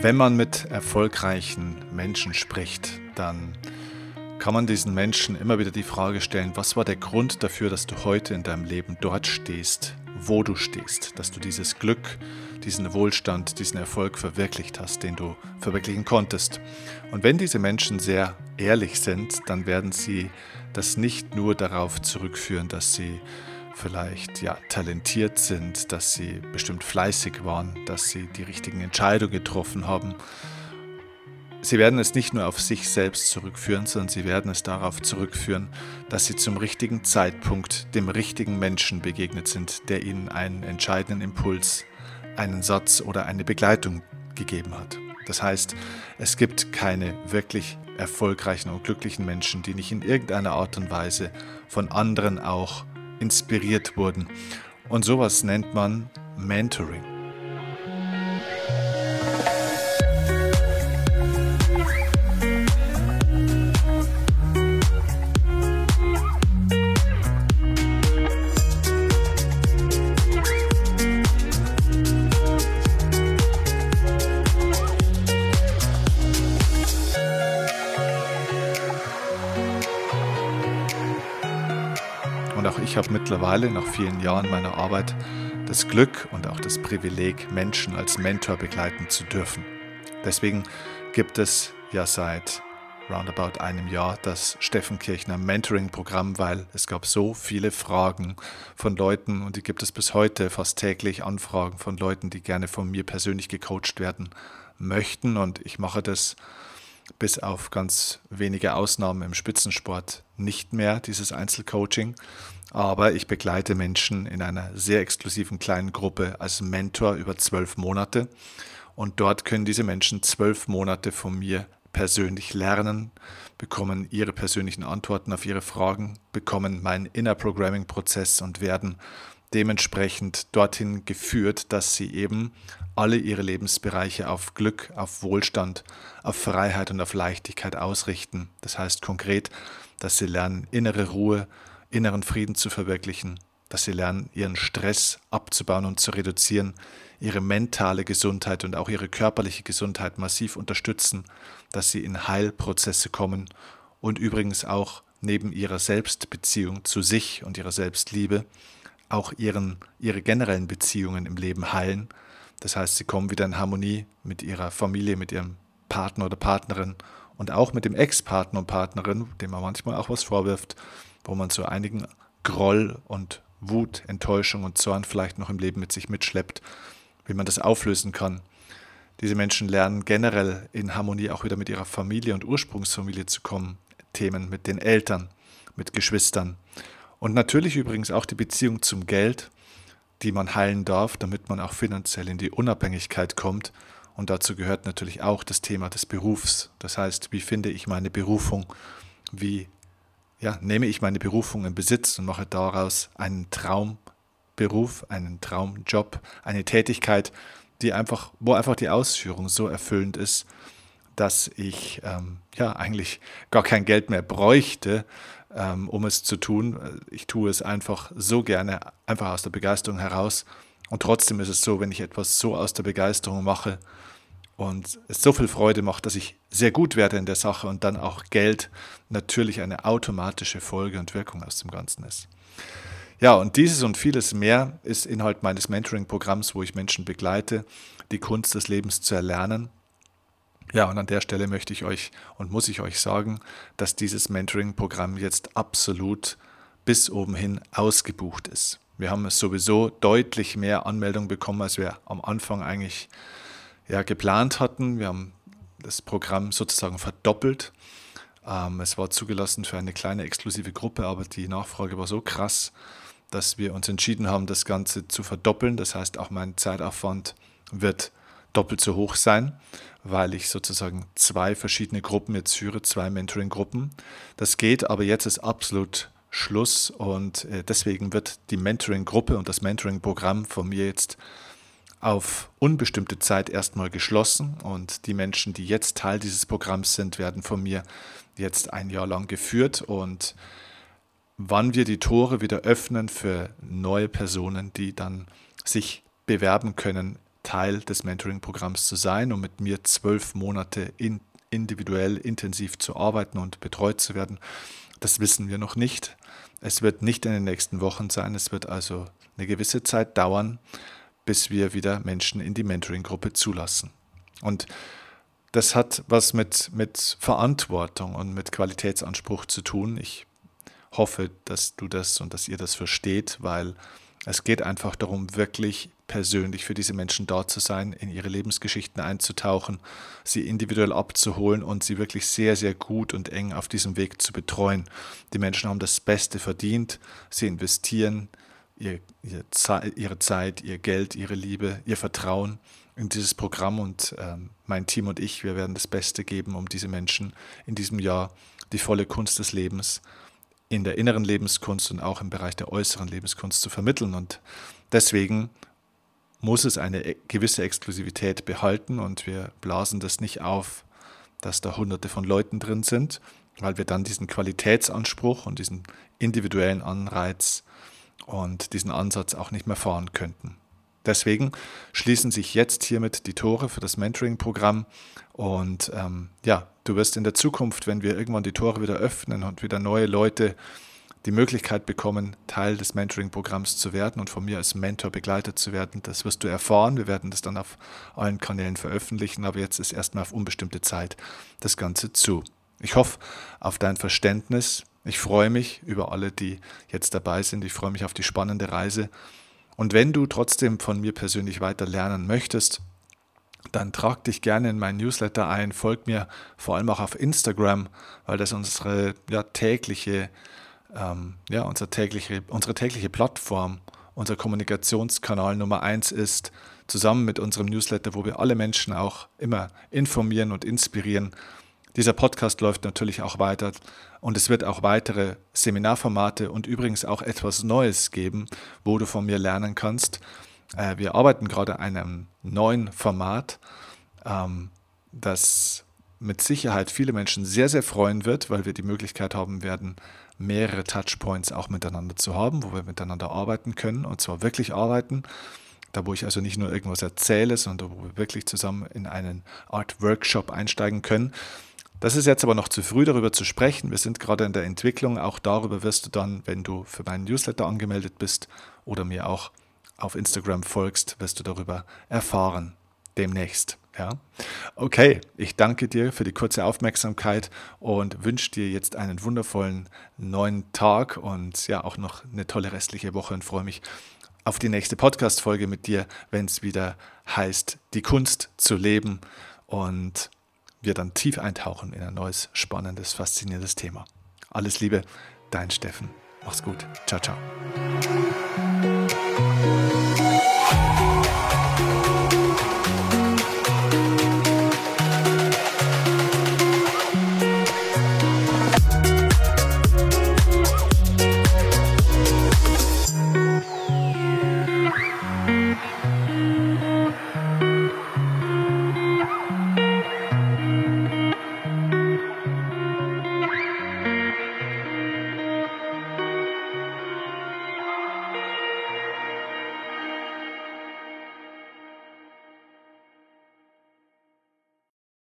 Wenn man mit erfolgreichen Menschen spricht, dann kann man diesen Menschen immer wieder die Frage stellen, was war der Grund dafür, dass du heute in deinem Leben dort stehst, wo du stehst, dass du dieses Glück, diesen Wohlstand, diesen Erfolg verwirklicht hast, den du verwirklichen konntest. Und wenn diese Menschen sehr ehrlich sind, dann werden sie das nicht nur darauf zurückführen, dass sie vielleicht ja talentiert sind, dass sie bestimmt fleißig waren, dass sie die richtigen Entscheidungen getroffen haben. Sie werden es nicht nur auf sich selbst zurückführen, sondern sie werden es darauf zurückführen, dass sie zum richtigen Zeitpunkt dem richtigen Menschen begegnet sind, der ihnen einen entscheidenden Impuls, einen Satz oder eine Begleitung gegeben hat. Das heißt, es gibt keine wirklich erfolgreichen und glücklichen Menschen, die nicht in irgendeiner Art und Weise von anderen auch inspiriert wurden. Und sowas nennt man Mentoring. Ich habe mittlerweile nach vielen Jahren meiner Arbeit das Glück und auch das Privileg, Menschen als Mentor begleiten zu dürfen. Deswegen gibt es ja seit roundabout einem Jahr das Steffen Kirchner Mentoring-Programm, weil es gab so viele Fragen von Leuten und die gibt es bis heute fast täglich Anfragen von Leuten, die gerne von mir persönlich gecoacht werden möchten und ich mache das bis auf ganz wenige Ausnahmen im Spitzensport nicht mehr, dieses Einzelcoaching. Aber ich begleite Menschen in einer sehr exklusiven kleinen Gruppe als Mentor über zwölf Monate. Und dort können diese Menschen zwölf Monate von mir persönlich lernen, bekommen ihre persönlichen Antworten auf ihre Fragen, bekommen meinen Inner Programming Prozess und werden dementsprechend dorthin geführt, dass sie eben alle ihre Lebensbereiche auf Glück, auf Wohlstand, auf Freiheit und auf Leichtigkeit ausrichten. Das heißt konkret, dass sie lernen, innere Ruhe, inneren Frieden zu verwirklichen, dass sie lernen, ihren Stress abzubauen und zu reduzieren, ihre mentale Gesundheit und auch ihre körperliche Gesundheit massiv unterstützen, dass sie in Heilprozesse kommen und übrigens auch neben ihrer Selbstbeziehung zu sich und ihrer Selbstliebe auch ihren, ihre generellen Beziehungen im Leben heilen. Das heißt, sie kommen wieder in Harmonie mit ihrer Familie, mit ihrem Partner oder Partnerin und auch mit dem Ex-Partner und Partnerin, dem man manchmal auch was vorwirft, wo man zu einigen Groll und Wut, Enttäuschung und Zorn vielleicht noch im Leben mit sich mitschleppt, wie man das auflösen kann. Diese Menschen lernen generell in Harmonie auch wieder mit ihrer Familie und Ursprungsfamilie zu kommen, Themen mit den Eltern, mit Geschwistern. Und natürlich übrigens auch die Beziehung zum Geld, die man heilen darf, damit man auch finanziell in die Unabhängigkeit kommt. Und dazu gehört natürlich auch das Thema des Berufs. Das heißt, wie finde ich meine Berufung? Wie ja, nehme ich meine Berufung in Besitz und mache daraus einen Traumberuf, einen Traumjob, eine Tätigkeit, die einfach, wo einfach die Ausführung so erfüllend ist, dass ich ähm, ja eigentlich gar kein Geld mehr bräuchte, ähm, um es zu tun. Ich tue es einfach so gerne, einfach aus der Begeisterung heraus. Und trotzdem ist es so, wenn ich etwas so aus der Begeisterung mache und es so viel Freude macht, dass ich sehr gut werde in der Sache und dann auch Geld natürlich eine automatische Folge und Wirkung aus dem Ganzen ist. Ja, und dieses und vieles mehr ist Inhalt meines Mentoring-Programms, wo ich Menschen begleite, die Kunst des Lebens zu erlernen ja, und an der Stelle möchte ich euch und muss ich euch sagen, dass dieses Mentoring-Programm jetzt absolut bis oben hin ausgebucht ist. Wir haben sowieso deutlich mehr Anmeldungen bekommen, als wir am Anfang eigentlich ja, geplant hatten. Wir haben das Programm sozusagen verdoppelt. Ähm, es war zugelassen für eine kleine exklusive Gruppe, aber die Nachfrage war so krass, dass wir uns entschieden haben, das Ganze zu verdoppeln. Das heißt, auch mein Zeitaufwand wird doppelt so hoch sein, weil ich sozusagen zwei verschiedene Gruppen jetzt führe, zwei Mentoring-Gruppen. Das geht, aber jetzt ist absolut Schluss und äh, deswegen wird die Mentoring-Gruppe und das Mentoring-Programm von mir jetzt auf unbestimmte Zeit erstmal geschlossen und die Menschen, die jetzt Teil dieses Programms sind, werden von mir jetzt ein Jahr lang geführt und wann wir die Tore wieder öffnen für neue Personen, die dann sich bewerben können, Teil des Mentoring-Programms zu sein und mit mir zwölf Monate in, individuell intensiv zu arbeiten und betreut zu werden. Das wissen wir noch nicht. Es wird nicht in den nächsten Wochen sein. Es wird also eine gewisse Zeit dauern, bis wir wieder Menschen in die Mentoring-Gruppe zulassen. Und das hat was mit, mit Verantwortung und mit Qualitätsanspruch zu tun. Ich hoffe, dass du das und dass ihr das versteht, weil es geht einfach darum, wirklich persönlich für diese Menschen da zu sein, in ihre Lebensgeschichten einzutauchen, sie individuell abzuholen und sie wirklich sehr, sehr gut und eng auf diesem Weg zu betreuen. Die Menschen haben das Beste verdient, sie investieren ihr, ihr ihre Zeit, ihr Geld, ihre Liebe, ihr Vertrauen in dieses Programm und ähm, mein Team und ich, wir werden das Beste geben, um diese Menschen in diesem Jahr die volle Kunst des Lebens in der inneren Lebenskunst und auch im Bereich der äußeren Lebenskunst zu vermitteln. Und deswegen muss es eine e-, gewisse Exklusivität behalten und wir blasen das nicht auf, dass da hunderte von Leuten drin sind, weil wir dann diesen Qualitätsanspruch und diesen individuellen Anreiz und diesen Ansatz auch nicht mehr fahren könnten. Deswegen schließen sich jetzt hiermit die Tore für das Mentoring-Programm. Und ähm, ja, du wirst in der Zukunft, wenn wir irgendwann die Tore wieder öffnen und wieder neue Leute die Möglichkeit bekommen, Teil des Mentoring-Programms zu werden und von mir als Mentor begleitet zu werden. Das wirst du erfahren. Wir werden das dann auf allen Kanälen veröffentlichen, aber jetzt ist erstmal auf unbestimmte Zeit das Ganze zu. Ich hoffe auf dein Verständnis. Ich freue mich über alle, die jetzt dabei sind. Ich freue mich auf die spannende Reise. Und wenn du trotzdem von mir persönlich weiter lernen möchtest, dann trag dich gerne in meinen Newsletter ein, folg mir vor allem auch auf Instagram, weil das unsere ja, tägliche ähm, ja, unsere, tägliche, unsere tägliche Plattform, unser Kommunikationskanal Nummer eins ist, zusammen mit unserem Newsletter, wo wir alle Menschen auch immer informieren und inspirieren. Dieser Podcast läuft natürlich auch weiter und es wird auch weitere Seminarformate und übrigens auch etwas Neues geben, wo du von mir lernen kannst. Äh, wir arbeiten gerade an einem neuen Format, ähm, das mit Sicherheit viele Menschen sehr, sehr freuen wird, weil wir die Möglichkeit haben werden, mehrere Touchpoints auch miteinander zu haben, wo wir miteinander arbeiten können und zwar wirklich arbeiten. Da, wo ich also nicht nur irgendwas erzähle, sondern wo wir wirklich zusammen in einen Art Workshop einsteigen können. Das ist jetzt aber noch zu früh, darüber zu sprechen. Wir sind gerade in der Entwicklung. Auch darüber wirst du dann, wenn du für meinen Newsletter angemeldet bist oder mir auch auf Instagram folgst, wirst du darüber erfahren. Demnächst. Ja. Okay, ich danke dir für die kurze Aufmerksamkeit und wünsche dir jetzt einen wundervollen neuen Tag und ja auch noch eine tolle restliche Woche und freue mich auf die nächste Podcast-Folge mit dir, wenn es wieder heißt, die Kunst zu leben und wir dann tief eintauchen in ein neues, spannendes, faszinierendes Thema. Alles Liebe, dein Steffen. Mach's gut. Ciao, ciao.